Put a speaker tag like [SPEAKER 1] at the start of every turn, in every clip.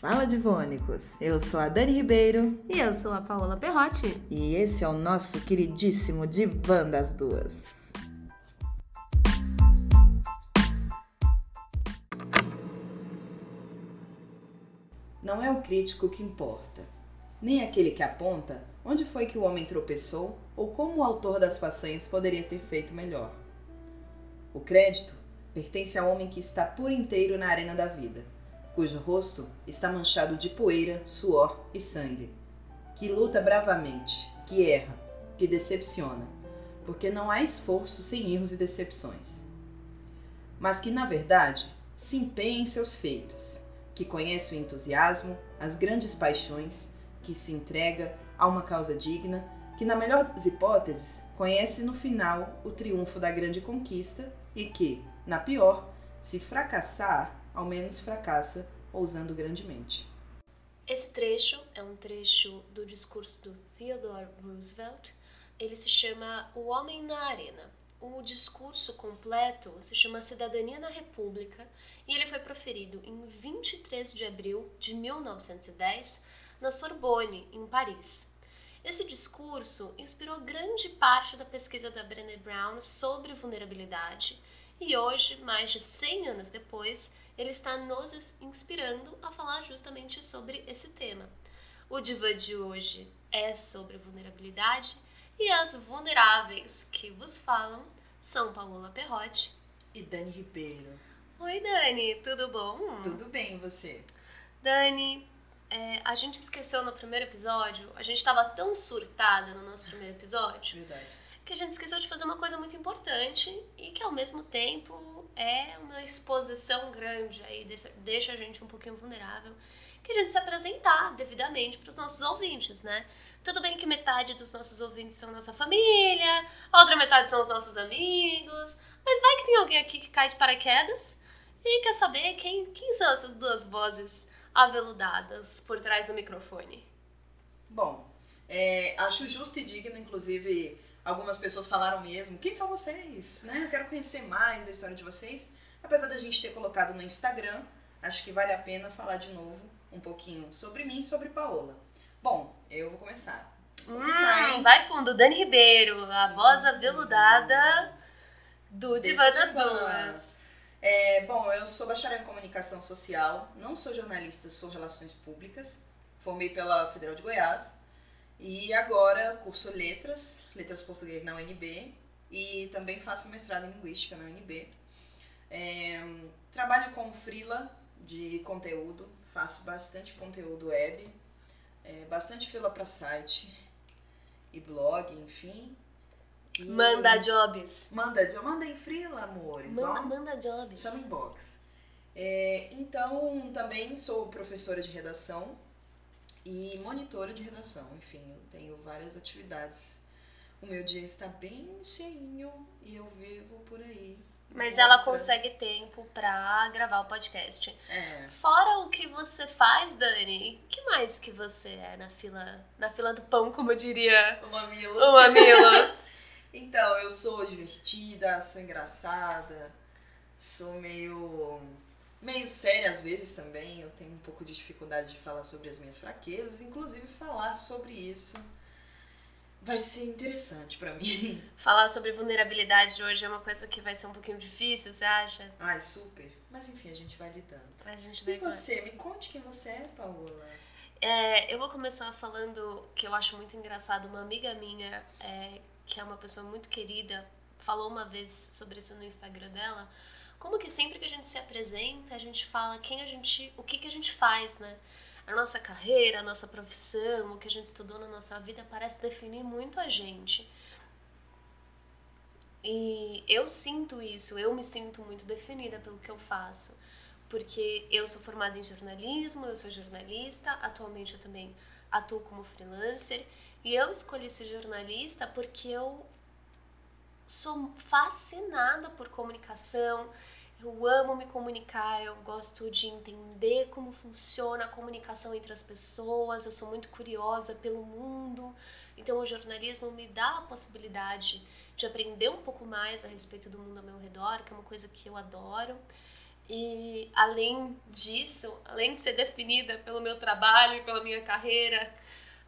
[SPEAKER 1] Fala Divônicos! Eu sou a Dani Ribeiro.
[SPEAKER 2] E eu sou a Paola Perrotti.
[SPEAKER 1] E esse é o nosso queridíssimo Divã das Duas. Não é o crítico que importa, nem aquele que aponta onde foi que o homem tropeçou ou como o autor das façanhas poderia ter feito melhor. O crédito pertence ao homem que está por inteiro na arena da vida cujo rosto está manchado de poeira, suor e sangue, que luta bravamente, que erra, que decepciona, porque não há esforço sem erros e decepções. Mas que, na verdade, se empenha em seus feitos, que conhece o entusiasmo, as grandes paixões, que se entrega a uma causa digna, que, na melhor das hipóteses, conhece no final o triunfo da grande conquista e que, na pior, se fracassar, ao menos fracassa, ousando grandemente.
[SPEAKER 2] Esse trecho é um trecho do discurso do Theodore Roosevelt. Ele se chama O Homem na Arena. O discurso completo se chama Cidadania na República e ele foi proferido em 23 de abril de 1910 na Sorbonne, em Paris. Esse discurso inspirou grande parte da pesquisa da Brené Brown sobre vulnerabilidade e hoje, mais de 100 anos depois, ele está nos inspirando a falar justamente sobre esse tema. O Diva de hoje é sobre vulnerabilidade e as vulneráveis que vos falam são Paola Perrotti
[SPEAKER 1] e Dani Ribeiro.
[SPEAKER 2] Oi, Dani, tudo bom?
[SPEAKER 1] Tudo bem, você?
[SPEAKER 2] Dani, é, a gente esqueceu no primeiro episódio, a gente estava tão surtada no nosso primeiro episódio.
[SPEAKER 1] Verdade
[SPEAKER 2] que a gente esqueceu de fazer uma coisa muito importante e que ao mesmo tempo é uma exposição grande aí, deixa, deixa a gente um pouquinho vulnerável, que a gente se apresentar devidamente para os nossos ouvintes, né? Tudo bem que metade dos nossos ouvintes são nossa família, a outra metade são os nossos amigos, mas vai que tem alguém aqui que cai de paraquedas e quer saber quem, quem são essas duas vozes aveludadas por trás do microfone.
[SPEAKER 1] Bom, é, acho justo e digno, inclusive, Algumas pessoas falaram mesmo, quem são vocês? Né? Eu quero conhecer mais da história de vocês. Apesar da gente ter colocado no Instagram, acho que vale a pena falar de novo um pouquinho sobre mim e sobre Paola. Bom, eu vou começar.
[SPEAKER 2] Vou começar hum, vai fundo, Dani Ribeiro, a voz aveludada do Divã das Duas.
[SPEAKER 1] É, bom, eu sou bacharel em comunicação social, não sou jornalista, sou relações públicas. Formei pela Federal de Goiás e agora curso letras, letras português na UNB e também faço mestrado em linguística na UNB. É, trabalho com freela de conteúdo, faço bastante conteúdo web, é, bastante freela para site e blog, enfim.
[SPEAKER 2] E manda jobs.
[SPEAKER 1] Manda, manda em freela, amores.
[SPEAKER 2] Manda, ó. manda jobs.
[SPEAKER 1] Chama inbox. É, então, também sou professora de redação e monitora de redação. Enfim, eu tenho várias atividades. O meu dia está bem cheinho e eu vivo por aí.
[SPEAKER 2] Mas ela consegue tempo pra gravar o podcast.
[SPEAKER 1] É.
[SPEAKER 2] Fora o que você faz, Dani, que mais que você é na fila, na fila do pão, como eu diria?
[SPEAKER 1] O Mamilos.
[SPEAKER 2] O Mamilos.
[SPEAKER 1] então, eu sou divertida, sou engraçada, sou meio meio séria às vezes também. Eu tenho um pouco de dificuldade de falar sobre as minhas fraquezas, inclusive falar sobre isso vai ser interessante para mim.
[SPEAKER 2] Falar sobre vulnerabilidade hoje é uma coisa que vai ser um pouquinho difícil, você acha?
[SPEAKER 1] Ai, super. Mas enfim, a gente vai lidando.
[SPEAKER 2] A gente vai
[SPEAKER 1] E você? Me conte quem você é, Paola.
[SPEAKER 2] É, eu vou começar falando que eu acho muito engraçado. Uma amiga minha, é, que é uma pessoa muito querida, falou uma vez sobre isso no Instagram dela como que sempre que a gente se apresenta, a gente fala quem a gente, o que que a gente faz, né? A nossa carreira, a nossa profissão, o que a gente estudou na nossa vida parece definir muito a gente. E eu sinto isso, eu me sinto muito definida pelo que eu faço. Porque eu sou formada em jornalismo, eu sou jornalista, atualmente eu também atuo como freelancer. E eu escolhi ser jornalista porque eu sou fascinada por comunicação. Eu amo me comunicar, eu gosto de entender como funciona a comunicação entre as pessoas, eu sou muito curiosa pelo mundo. Então, o jornalismo me dá a possibilidade de aprender um pouco mais a respeito do mundo ao meu redor, que é uma coisa que eu adoro. E além disso, além de ser definida pelo meu trabalho e pela minha carreira,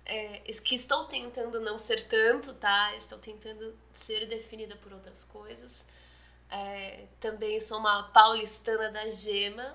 [SPEAKER 2] é, que estou tentando não ser tanto, tá? Estou tentando ser definida por outras coisas. É, também sou uma paulistana da gema,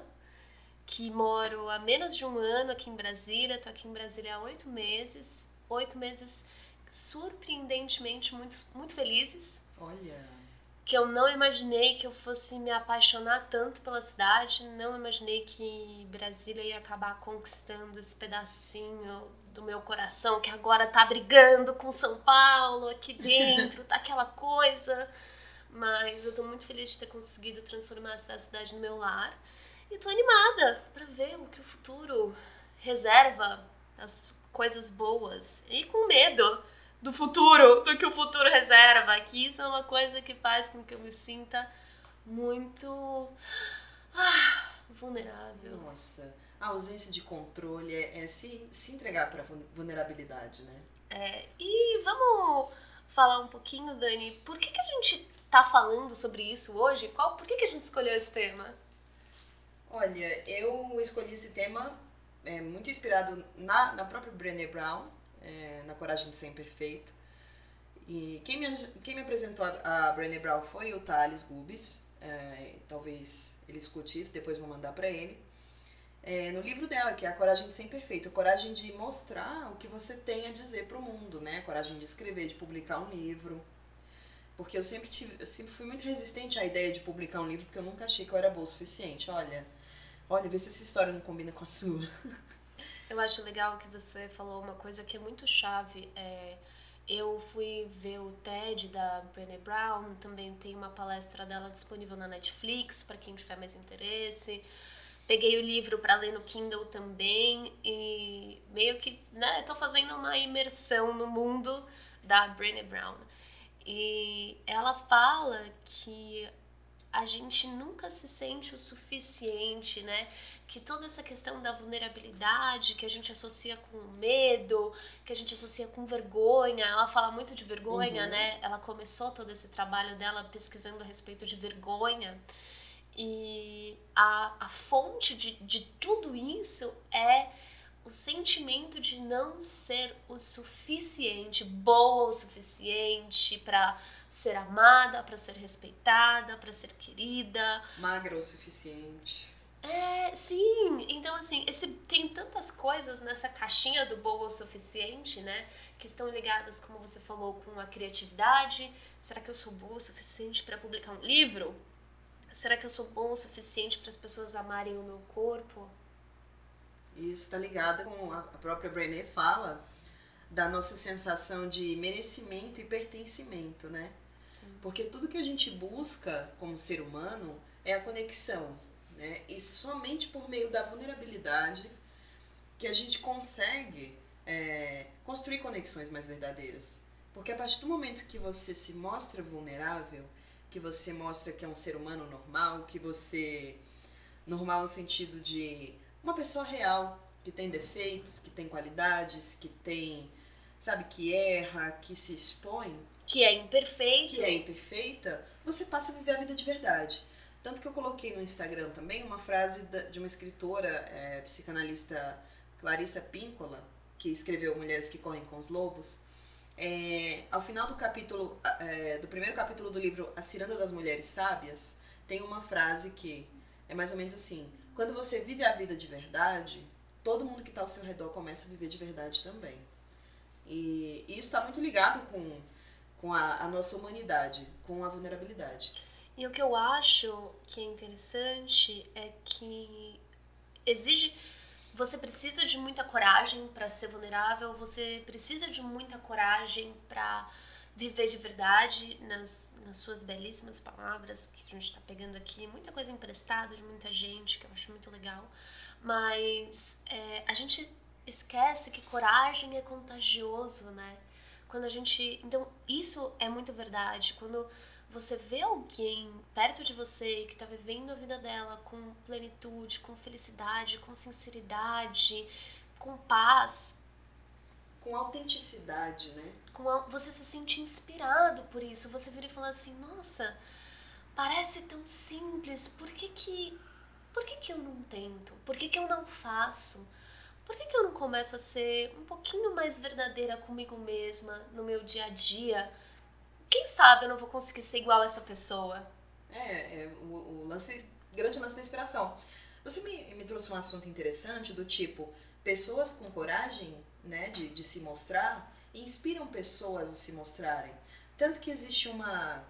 [SPEAKER 2] que moro há menos de um ano aqui em Brasília. Estou aqui em Brasília há oito meses. Oito meses surpreendentemente muito, muito felizes.
[SPEAKER 1] Olha!
[SPEAKER 2] Que eu não imaginei que eu fosse me apaixonar tanto pela cidade. Não imaginei que Brasília ia acabar conquistando esse pedacinho do meu coração que agora tá brigando com São Paulo aqui dentro, tá aquela coisa. Mas eu tô muito feliz de ter conseguido transformar essa cidade no meu lar. E tô animada para ver o que o futuro reserva, as coisas boas. E com medo do futuro, do que o futuro reserva. Que isso é uma coisa que faz com que eu me sinta muito ah, vulnerável.
[SPEAKER 1] Nossa, a ausência de controle é, é se, se entregar para vulnerabilidade, né?
[SPEAKER 2] É, e vamos falar um pouquinho, Dani, por que, que a gente tá falando sobre isso hoje? Qual, por que, que a gente escolheu esse tema?
[SPEAKER 1] Olha, eu escolhi esse tema é, muito inspirado na, na própria Brené Brown, é, na Coragem de Ser Imperfeito. E quem me, quem me apresentou a, a Brené Brown foi o Thales Gubis. É, talvez ele escute isso, depois vou mandar para ele. É, no livro dela, que é A Coragem de Ser Imperfeito, a coragem de mostrar o que você tem a dizer para o mundo, né? A coragem de escrever, de publicar um livro. Porque eu sempre, tive, eu sempre fui muito resistente à ideia de publicar um livro, porque eu nunca achei que eu era boa o suficiente. Olha, olha, vê se essa história não combina com a sua.
[SPEAKER 2] Eu acho legal que você falou uma coisa que é muito chave. É, eu fui ver o TED da Brené Brown, também tem uma palestra dela disponível na Netflix, para quem tiver mais interesse. Peguei o livro para ler no Kindle também e meio que, né, tô fazendo uma imersão no mundo da Brené Brown. E ela fala que a gente nunca se sente o suficiente, né? Que toda essa questão da vulnerabilidade que a gente associa com medo, que a gente associa com vergonha, ela fala muito de vergonha, uhum. né? Ela começou todo esse trabalho dela pesquisando a respeito de vergonha. E a, a fonte de, de tudo isso é o sentimento de não ser o suficiente, boa o suficiente para ser amada, para ser respeitada, para ser querida.
[SPEAKER 1] Magra o suficiente.
[SPEAKER 2] É, sim. Então, assim, esse, tem tantas coisas nessa caixinha do boa o suficiente, né? Que estão ligadas, como você falou, com a criatividade. Será que eu sou boa o suficiente para publicar um livro? Será que eu sou boa o suficiente para as pessoas amarem o meu corpo?
[SPEAKER 1] Isso está ligado com a própria Brené fala da nossa sensação de merecimento e pertencimento, né? Sim. Porque tudo que a gente busca como ser humano é a conexão, né? E somente por meio da vulnerabilidade que a gente consegue é, construir conexões mais verdadeiras. Porque a partir do momento que você se mostra vulnerável, que você mostra que é um ser humano normal, que você normal no sentido de uma pessoa real, que tem defeitos, que tem qualidades, que tem, sabe, que erra, que se expõe.
[SPEAKER 2] Que é imperfeita.
[SPEAKER 1] Que é imperfeita, você passa a viver a vida de verdade. Tanto que eu coloquei no Instagram também uma frase de uma escritora, é, psicanalista Clarissa Píncola, que escreveu Mulheres que Correm com os Lobos. É, ao final do capítulo, é, do primeiro capítulo do livro A Ciranda das Mulheres Sábias, tem uma frase que é mais ou menos assim: quando você vive a vida de verdade, todo mundo que está ao seu redor começa a viver de verdade também. E, e isso está muito ligado com, com a, a nossa humanidade, com a vulnerabilidade.
[SPEAKER 2] E o que eu acho que é interessante é que exige. Você precisa de muita coragem para ser vulnerável, você precisa de muita coragem para viver de verdade nas, nas suas belíssimas palavras que a gente está pegando aqui, muita coisa emprestada de muita gente, que eu acho muito legal. Mas é, a gente esquece que coragem é contagioso, né? Quando a gente. Então, isso é muito verdade. Quando você vê alguém perto de você que está vivendo a vida dela com plenitude, com felicidade, com sinceridade, com paz,
[SPEAKER 1] com autenticidade, né?
[SPEAKER 2] Com a, você se sente inspirado por isso. Você vira e fala assim: nossa, parece tão simples, por que, que por que, que eu não tento? Por que, que eu não faço? Por que, que eu não começo a ser um pouquinho mais verdadeira comigo mesma no meu dia a dia? Quem sabe eu não vou conseguir ser igual a essa pessoa?
[SPEAKER 1] É, é o, o lance, grande lance da inspiração. Você me, me trouxe um assunto interessante do tipo, pessoas com coragem né, de, de se mostrar inspiram pessoas a se mostrarem. Tanto que existe uma.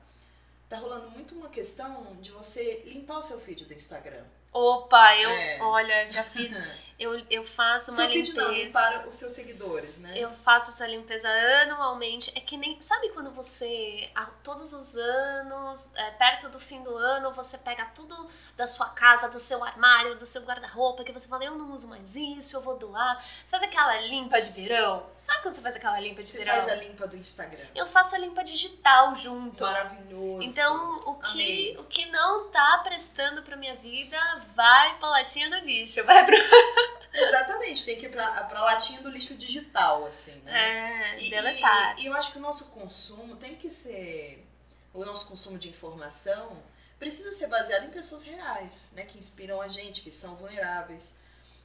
[SPEAKER 1] Tá rolando muito uma questão de você limpar o seu feed do Instagram.
[SPEAKER 2] Opa, eu, é. olha, já fiz. Eu, eu faço uma
[SPEAKER 1] Seu
[SPEAKER 2] limpeza.
[SPEAKER 1] Não, para os seus seguidores, né?
[SPEAKER 2] Eu faço essa limpeza anualmente. É que nem. Sabe quando você, todos os anos, é, perto do fim do ano, você pega tudo da sua casa, do seu armário, do seu guarda-roupa, que você fala, eu não uso mais isso, eu vou doar. Você faz aquela limpa de verão? Sabe quando você faz aquela limpa de
[SPEAKER 1] você
[SPEAKER 2] verão?
[SPEAKER 1] Você faz a limpa do Instagram.
[SPEAKER 2] Eu faço a limpa digital junto.
[SPEAKER 1] Maravilhoso.
[SPEAKER 2] Então, o que, o que não tá prestando pra minha vida vai pra latinha do lixo. Vai pro.
[SPEAKER 1] Exatamente, tem que ir pra, pra latinha do lixo digital, assim,
[SPEAKER 2] né?
[SPEAKER 1] É, e,
[SPEAKER 2] deletar.
[SPEAKER 1] E, e eu acho que o nosso consumo tem que ser. O nosso consumo de informação precisa ser baseado em pessoas reais, né? Que inspiram a gente, que são vulneráveis.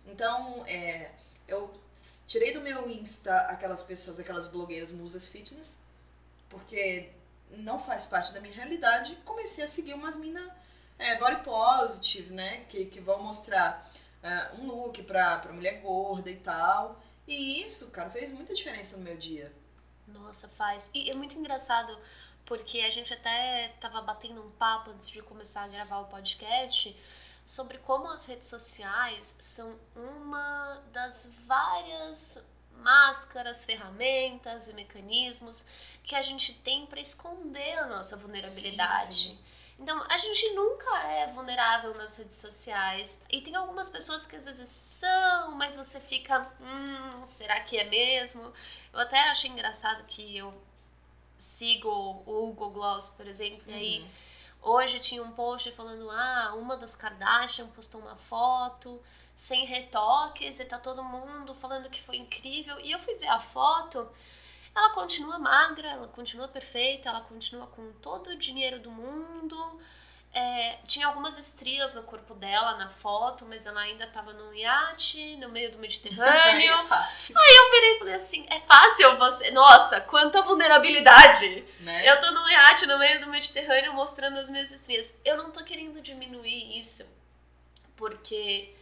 [SPEAKER 1] Então, é, eu tirei do meu Insta aquelas pessoas, aquelas blogueiras musas fitness, porque não faz parte da minha realidade. Comecei a seguir umas minas é, body positive, né? Que, que vão mostrar uh, um look pra, pra mulher gorda e tal. E isso, cara, fez muita diferença no meu dia.
[SPEAKER 2] Nossa, faz. E é muito engraçado porque a gente até tava batendo um papo antes de começar a gravar o podcast sobre como as redes sociais são uma das várias máscaras, ferramentas e mecanismos que a gente tem para esconder a nossa vulnerabilidade. Sim, sim. Então, a gente nunca é vulnerável nas redes sociais. E tem algumas pessoas que às vezes são, mas você fica, hum, será que é mesmo? Eu até achei engraçado que eu sigo o Hugo Gloss, por exemplo, uhum. e aí uhum. hoje tinha um post falando, ah, uma das Kardashian postou uma foto sem retoques e tá todo mundo falando que foi incrível. E eu fui ver a foto ela continua magra, ela continua perfeita, ela continua com todo o dinheiro do mundo. É, tinha algumas estrias no corpo dela na foto, mas ela ainda estava num iate, no meio do Mediterrâneo.
[SPEAKER 1] é fácil.
[SPEAKER 2] Aí eu virei e falei assim: é fácil você. Nossa, quanta vulnerabilidade!
[SPEAKER 1] Né?
[SPEAKER 2] Eu tô num iate no meio do Mediterrâneo mostrando as minhas estrias. Eu não tô querendo diminuir isso, porque.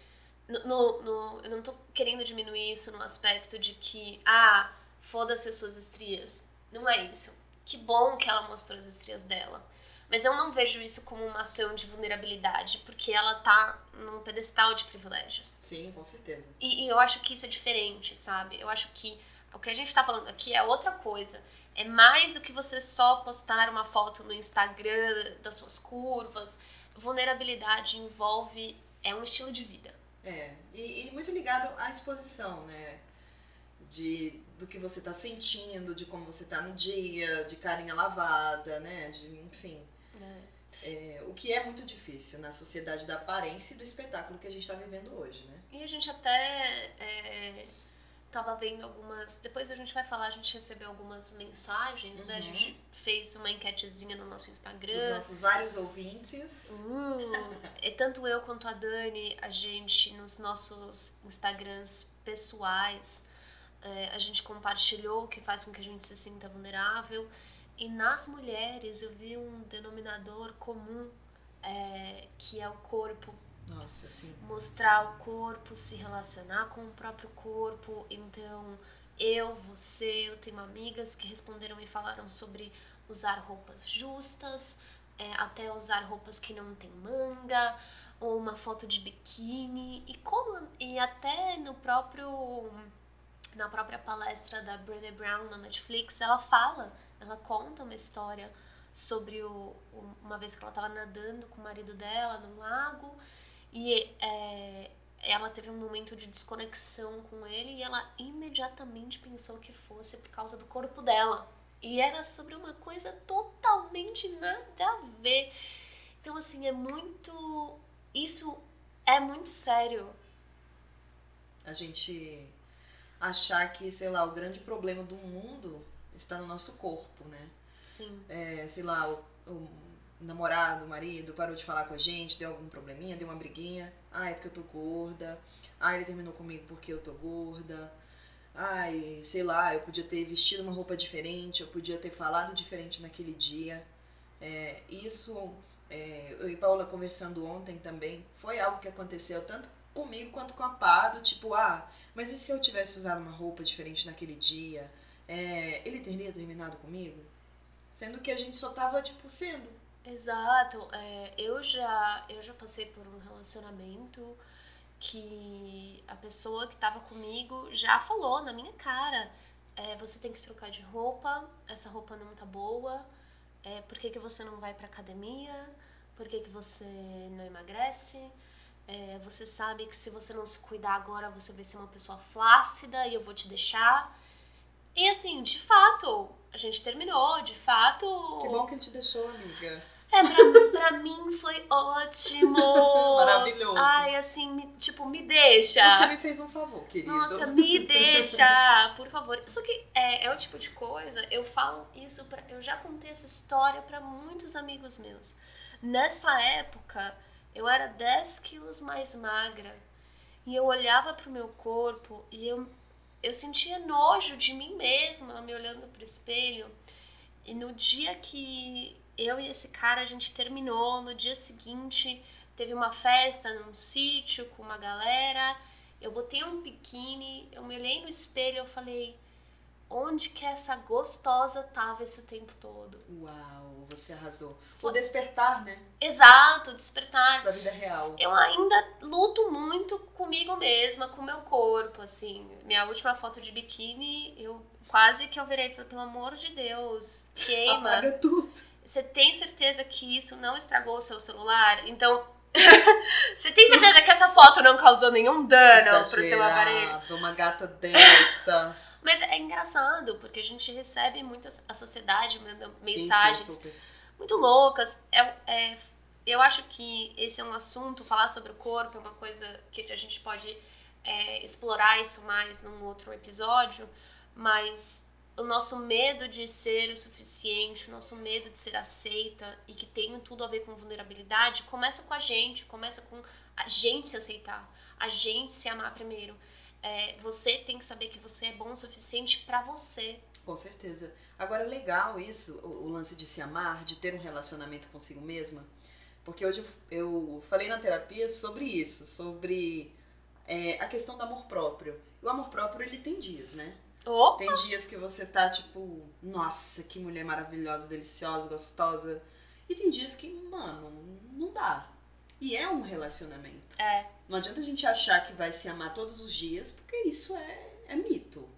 [SPEAKER 2] No, no, no, eu não tô querendo diminuir isso no aspecto de que, ah, foda-se as suas estrias. Não é isso. Que bom que ela mostrou as estrias dela. Mas eu não vejo isso como uma ação de vulnerabilidade, porque ela tá num pedestal de privilégios.
[SPEAKER 1] Sim, com certeza.
[SPEAKER 2] E, e eu acho que isso é diferente, sabe? Eu acho que o que a gente tá falando aqui é outra coisa. É mais do que você só postar uma foto no Instagram das suas curvas. Vulnerabilidade envolve. é um estilo de vida.
[SPEAKER 1] É, e, e muito ligado à exposição, né? De do que você está sentindo, de como você está no dia, de carinha lavada, né? De, enfim. É. É, o que é muito difícil na sociedade da aparência e do espetáculo que a gente está vivendo hoje, né?
[SPEAKER 2] E a gente até é, tava vendo algumas. Depois a gente vai falar, a gente recebeu algumas mensagens, uhum. né? A gente uhum. fez uma enquetezinha no nosso Instagram.
[SPEAKER 1] Os nossos vários ouvintes.
[SPEAKER 2] Uh, e tanto eu quanto a Dani, a gente, nos nossos Instagrams pessoais, é, a gente compartilhou, que faz com que a gente se sinta vulnerável. E nas mulheres eu vi um denominador comum, é, que é o corpo.
[SPEAKER 1] Nossa, sim.
[SPEAKER 2] Mostrar o corpo, se relacionar com o próprio corpo. Então, eu, você, eu tenho amigas que responderam e falaram sobre usar roupas justas, é, até usar roupas que não tem manga, ou uma foto de biquíni. E, como, e até no próprio na própria palestra da Brené Brown na Netflix, ela fala, ela conta uma história sobre o, uma vez que ela estava nadando com o marido dela no lago e é, ela teve um momento de desconexão com ele e ela imediatamente pensou que fosse por causa do corpo dela. E era sobre uma coisa totalmente nada a ver. Então, assim, é muito. Isso é muito sério.
[SPEAKER 1] A gente achar que, sei lá, o grande problema do mundo está no nosso corpo, né?
[SPEAKER 2] Sim.
[SPEAKER 1] É, sei lá, o, o, namorado, marido, parou de falar com a gente, deu algum probleminha, deu uma briguinha. Ai, é porque eu tô gorda. Ai, ele terminou comigo porque eu tô gorda. Ai, sei lá, eu podia ter vestido uma roupa diferente, eu podia ter falado diferente naquele dia. É, isso, é, eu e Paula conversando ontem também, foi algo que aconteceu tanto comigo quanto com a Pado, tipo, ah, mas e se eu tivesse usado uma roupa diferente naquele dia? É, ele teria terminado comigo? Sendo que a gente só tava, tipo, sendo.
[SPEAKER 2] Exato. É, eu, já, eu já passei por um relacionamento que a pessoa que tava comigo já falou na minha cara: é, você tem que trocar de roupa, essa roupa não tá boa, é, por que, que você não vai pra academia, por que, que você não emagrece. É, você sabe que se você não se cuidar agora, você vai ser uma pessoa flácida e eu vou te deixar. E assim, de fato, a gente terminou, de fato.
[SPEAKER 1] Que bom que ele te deixou, amiga.
[SPEAKER 2] É, pra, pra mim foi ótimo.
[SPEAKER 1] Maravilhoso.
[SPEAKER 2] Ai, assim, me, tipo, me deixa.
[SPEAKER 1] Você me fez um favor, querido.
[SPEAKER 2] Nossa, me deixa, por favor. Só que é, é o tipo de coisa, eu falo isso pra. Eu já contei essa história para muitos amigos meus. Nessa época, eu era 10 quilos mais magra. E eu olhava pro meu corpo e eu eu sentia nojo de mim mesma, me olhando pro espelho. E no dia que eu e esse cara a gente terminou, no dia seguinte teve uma festa num sítio com uma galera. Eu botei um biquíni, eu me olhei no espelho, eu falei: onde que essa gostosa tava esse tempo todo.
[SPEAKER 1] Uau, você arrasou. O despertar, né?
[SPEAKER 2] Exato, despertar.
[SPEAKER 1] Pra vida real.
[SPEAKER 2] Eu ainda luto muito comigo mesma, com o meu corpo, assim. Minha última foto de biquíni, eu quase que eu virei, falei, pelo amor de Deus, queima.
[SPEAKER 1] Apaga tudo.
[SPEAKER 2] Você tem certeza que isso não estragou o seu celular? Então, você tem certeza Nossa. que essa foto não causou nenhum dano Exagerado, pro seu aparelho?
[SPEAKER 1] Uma gata dessa.
[SPEAKER 2] Mas é engraçado, porque a gente recebe muitas. A sociedade manda mensagens sim, sim, muito loucas. É, é, eu acho que esse é um assunto, falar sobre o corpo é uma coisa que a gente pode é, explorar isso mais num outro episódio, mas o nosso medo de ser o suficiente, o nosso medo de ser aceita e que tem tudo a ver com vulnerabilidade, começa com a gente, começa com a gente se aceitar, a gente se amar primeiro é, você tem que saber que você é bom o suficiente para você.
[SPEAKER 1] Com certeza. Agora, é legal isso, o, o, lance de se amar, de ter um relacionamento consigo mesma. Porque hoje eu, falei na terapia sobre isso, sobre é, a questão do amor próprio. O amor próprio, ele tem dias, né?
[SPEAKER 2] Opa.
[SPEAKER 1] Tem dias que você tá tipo, nossa, que mulher maravilhosa, deliciosa, gostosa. E tem dias que, mano, não dá. E é um relacionamento.
[SPEAKER 2] É.
[SPEAKER 1] Não adianta a gente achar que vai se amar todos os dias, porque isso é, é mito.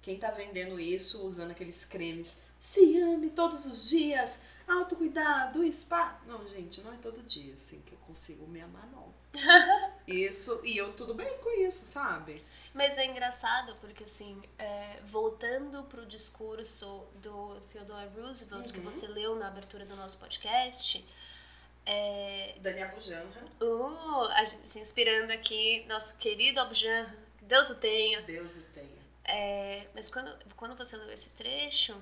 [SPEAKER 1] Quem tá vendendo isso usando aqueles cremes, se ame todos os dias, autocuidado, spa. Não, gente, não é todo dia assim que eu consigo me amar, não. isso, e eu tudo bem com isso, sabe?
[SPEAKER 2] Mas é engraçado porque, assim, é, voltando pro discurso do Theodore Roosevelt, uhum. que você leu na abertura do nosso podcast, é...
[SPEAKER 1] Dani Abujanra.
[SPEAKER 2] Uh, se inspirando aqui, nosso querido Abujanra. Deus o tenha.
[SPEAKER 1] Deus o tenha.
[SPEAKER 2] É, mas quando, quando você leu esse trecho,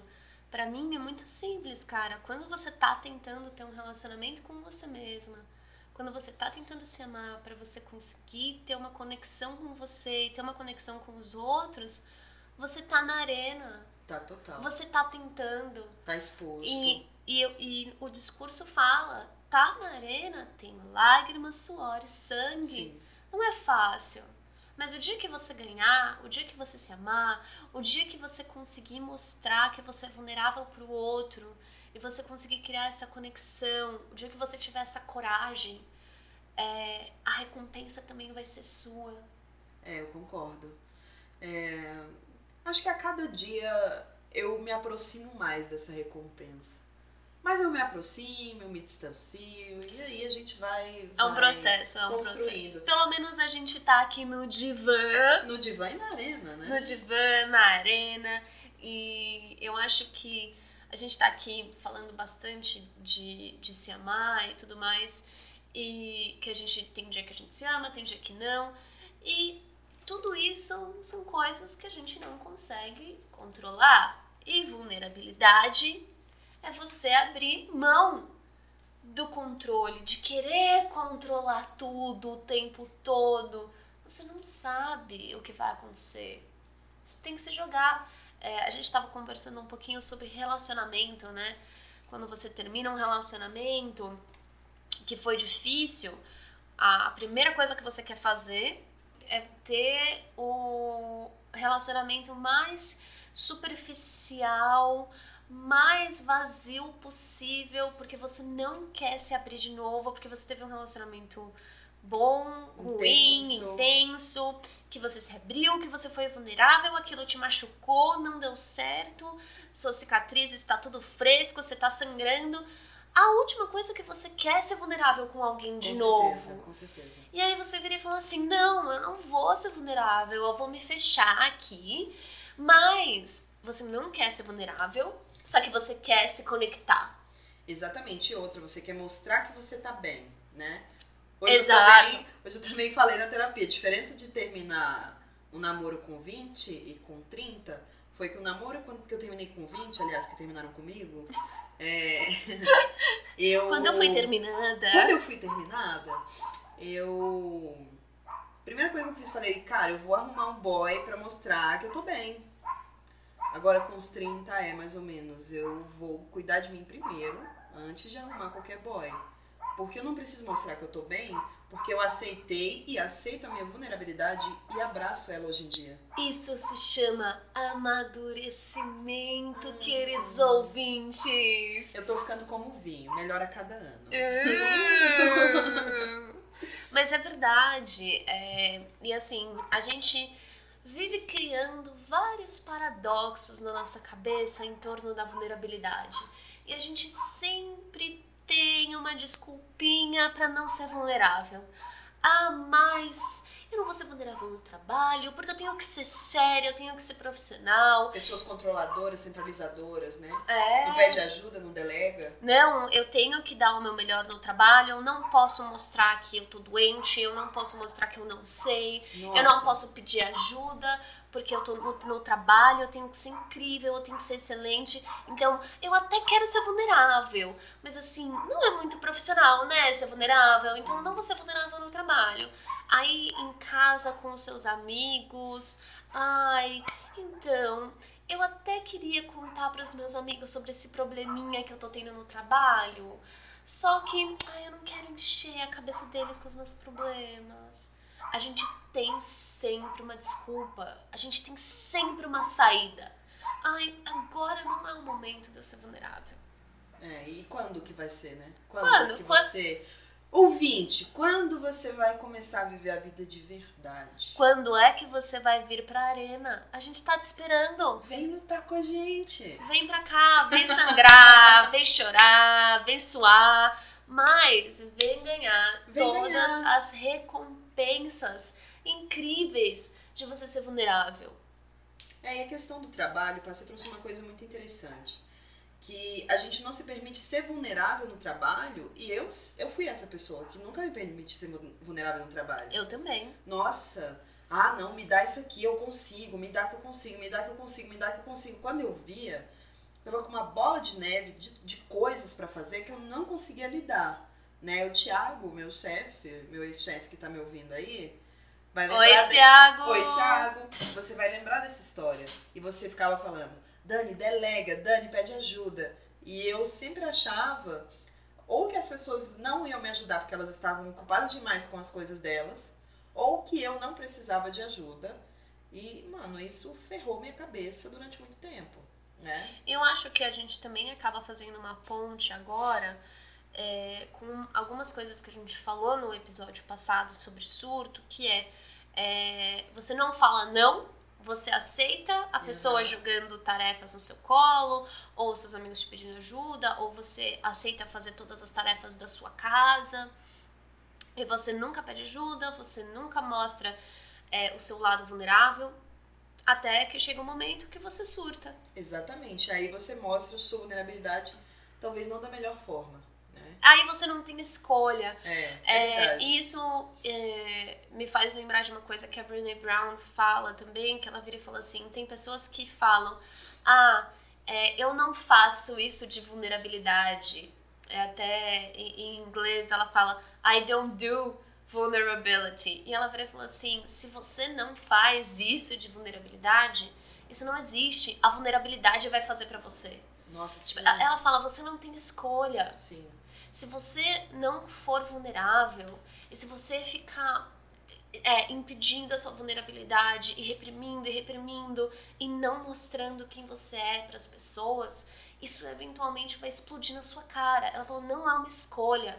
[SPEAKER 2] para mim é muito simples, cara. Quando você tá tentando ter um relacionamento com você mesma, quando você tá tentando se amar para você conseguir ter uma conexão com você e ter uma conexão com os outros, você tá na arena.
[SPEAKER 1] Tá total.
[SPEAKER 2] Você tá tentando.
[SPEAKER 1] Tá exposto.
[SPEAKER 2] E, e, e o discurso fala, tá na arena tem lágrimas, suor e sangue. Sim. Não é fácil. Mas o dia que você ganhar, o dia que você se amar, o dia que você conseguir mostrar que você é vulnerável para o outro e você conseguir criar essa conexão, o dia que você tiver essa coragem, é, a recompensa também vai ser sua.
[SPEAKER 1] É, eu concordo. É, acho que a cada dia eu me aproximo mais dessa recompensa. Mas eu me aproximo, eu me distancio, e aí a gente vai.
[SPEAKER 2] É um processo, é um processo. Pelo menos a gente tá aqui no divã.
[SPEAKER 1] No divã e na arena, né?
[SPEAKER 2] No divã, na arena. E eu acho que a gente tá aqui falando bastante de, de se amar e tudo mais. E que a gente tem dia que a gente se ama, tem dia que não. E tudo isso são coisas que a gente não consegue controlar. E vulnerabilidade é você abrir mão do controle, de querer controlar tudo o tempo todo, você não sabe o que vai acontecer. Você tem que se jogar. É, a gente estava conversando um pouquinho sobre relacionamento, né? Quando você termina um relacionamento que foi difícil, a primeira coisa que você quer fazer é ter o relacionamento mais superficial, mais vazio possível, porque você não quer se abrir de novo, porque você teve um relacionamento bom, ruim, intenso. intenso, que você se abriu, que você foi vulnerável, aquilo te machucou, não deu certo, sua cicatriz está tudo fresco, você está sangrando. A última coisa que você quer é ser vulnerável com alguém de
[SPEAKER 1] com
[SPEAKER 2] novo.
[SPEAKER 1] Certeza, com certeza.
[SPEAKER 2] E aí você vira e fala assim: não, eu não vou ser vulnerável, eu vou me fechar aqui. Mas você não quer ser vulnerável, só que você quer se conectar.
[SPEAKER 1] Exatamente. Outra, você quer mostrar que você tá bem, né? Hoje
[SPEAKER 2] Exato.
[SPEAKER 1] Eu também, hoje eu também falei na terapia, a diferença de terminar um namoro com 20 e com 30 foi que o namoro que eu terminei com 20, aliás, que terminaram comigo, é, eu...
[SPEAKER 2] Quando eu fui terminada...
[SPEAKER 1] Quando eu fui terminada, eu... Primeira coisa que eu fiz, falei, cara, eu vou arrumar um boy pra mostrar que eu tô bem. Agora com os 30 é mais ou menos, eu vou cuidar de mim primeiro, antes de arrumar qualquer boy. Porque eu não preciso mostrar que eu tô bem, porque eu aceitei e aceito a minha vulnerabilidade e abraço ela hoje em dia.
[SPEAKER 2] Isso se chama amadurecimento, queridos ouvintes.
[SPEAKER 1] Eu tô ficando como vinho, melhor a cada ano.
[SPEAKER 2] Mas é verdade. É... E assim, a gente vive criando vários paradoxos na nossa cabeça em torno da vulnerabilidade. E a gente sempre tem uma desculpinha para não ser vulnerável. Ah, mas eu não vou ser vulnerável no trabalho, porque eu tenho que ser séria, eu tenho que ser profissional.
[SPEAKER 1] Pessoas controladoras, centralizadoras, né?
[SPEAKER 2] É.
[SPEAKER 1] Não pede ajuda, não delega.
[SPEAKER 2] Não, eu tenho que dar o meu melhor no trabalho, eu não posso mostrar que eu tô doente, eu não posso mostrar que eu não sei,
[SPEAKER 1] Nossa.
[SPEAKER 2] eu não posso pedir ajuda, porque eu tô no, no trabalho, eu tenho que ser incrível, eu tenho que ser excelente. Então, eu até quero ser vulnerável, mas assim, não é muito profissional, né, ser vulnerável. Então, não vou ser vulnerável no trabalho. Aí, em casa, com os seus amigos, ai, então, eu até queria contar para os meus amigos sobre esse probleminha que eu tô tendo no trabalho. Só que, ai, eu não quero encher a cabeça deles com os meus problemas. A gente tem sempre uma desculpa. A gente tem sempre uma saída. Ai, agora não é o momento de eu ser vulnerável.
[SPEAKER 1] É, e quando que vai ser, né?
[SPEAKER 2] Quando?
[SPEAKER 1] que
[SPEAKER 2] Quando?
[SPEAKER 1] você. Ouvinte, quando você vai começar a viver a vida de verdade?
[SPEAKER 2] Quando é que você vai vir pra arena? A gente tá te esperando.
[SPEAKER 1] Vem lutar com a gente.
[SPEAKER 2] Vem pra cá, vem sangrar, vem chorar, vem suar, mas vem ganhar
[SPEAKER 1] Vem
[SPEAKER 2] todas
[SPEAKER 1] ganhar.
[SPEAKER 2] as recompensas incríveis de você ser vulnerável.
[SPEAKER 1] É, e a questão do trabalho, você trouxe uma coisa muito interessante. Que a gente não se permite ser vulnerável no trabalho, e eu, eu fui essa pessoa que nunca me permite ser vu- vulnerável no trabalho.
[SPEAKER 2] Eu também.
[SPEAKER 1] Nossa, ah não, me dá isso aqui, eu consigo, me dá que eu consigo, me dá que eu consigo, me dá que eu consigo. Quando eu via, eu tava com uma bola de neve de, de coisas pra fazer que eu não conseguia lidar. Né? O Thiago, meu chefe, meu ex-chefe que tá me ouvindo aí, vai lembrar
[SPEAKER 2] Oi,
[SPEAKER 1] de-
[SPEAKER 2] Thiago!
[SPEAKER 1] Oi, Thiago. Você vai lembrar dessa história. E você ficava falando, Dani, delega, Dani, pede ajuda. E eu sempre achava ou que as pessoas não iam me ajudar porque elas estavam ocupadas demais com as coisas delas, ou que eu não precisava de ajuda. E, mano, isso ferrou minha cabeça durante muito tempo, né?
[SPEAKER 2] Eu acho que a gente também acaba fazendo uma ponte agora é, com algumas coisas que a gente falou no episódio passado sobre surto, que é, é, você não fala não, você aceita a pessoa
[SPEAKER 1] Exato.
[SPEAKER 2] jogando tarefas no seu colo, ou seus amigos te pedindo ajuda, ou você aceita fazer todas as tarefas da sua casa, e você nunca pede ajuda, você nunca mostra é, o seu lado vulnerável, até que chega um momento que você surta.
[SPEAKER 1] Exatamente. Aí você mostra sua vulnerabilidade, talvez não da melhor forma?
[SPEAKER 2] Aí você não tem escolha.
[SPEAKER 1] É, é,
[SPEAKER 2] É, e isso é, me faz lembrar de uma coisa que a Brené Brown fala também, que ela vira e fala assim, tem pessoas que falam, ah, é, eu não faço isso de vulnerabilidade, É até em inglês ela fala I don't do vulnerability. E ela falou assim: se você não faz isso de vulnerabilidade, isso não existe. A vulnerabilidade vai fazer para você.
[SPEAKER 1] Nossa,
[SPEAKER 2] tipo, ela fala: você não tem escolha.
[SPEAKER 1] Sim.
[SPEAKER 2] Se você não for vulnerável e se você ficar é, impedindo a sua vulnerabilidade e reprimindo e reprimindo e não mostrando quem você é para as pessoas, isso eventualmente vai explodir na sua cara. Ela falou: não há uma escolha.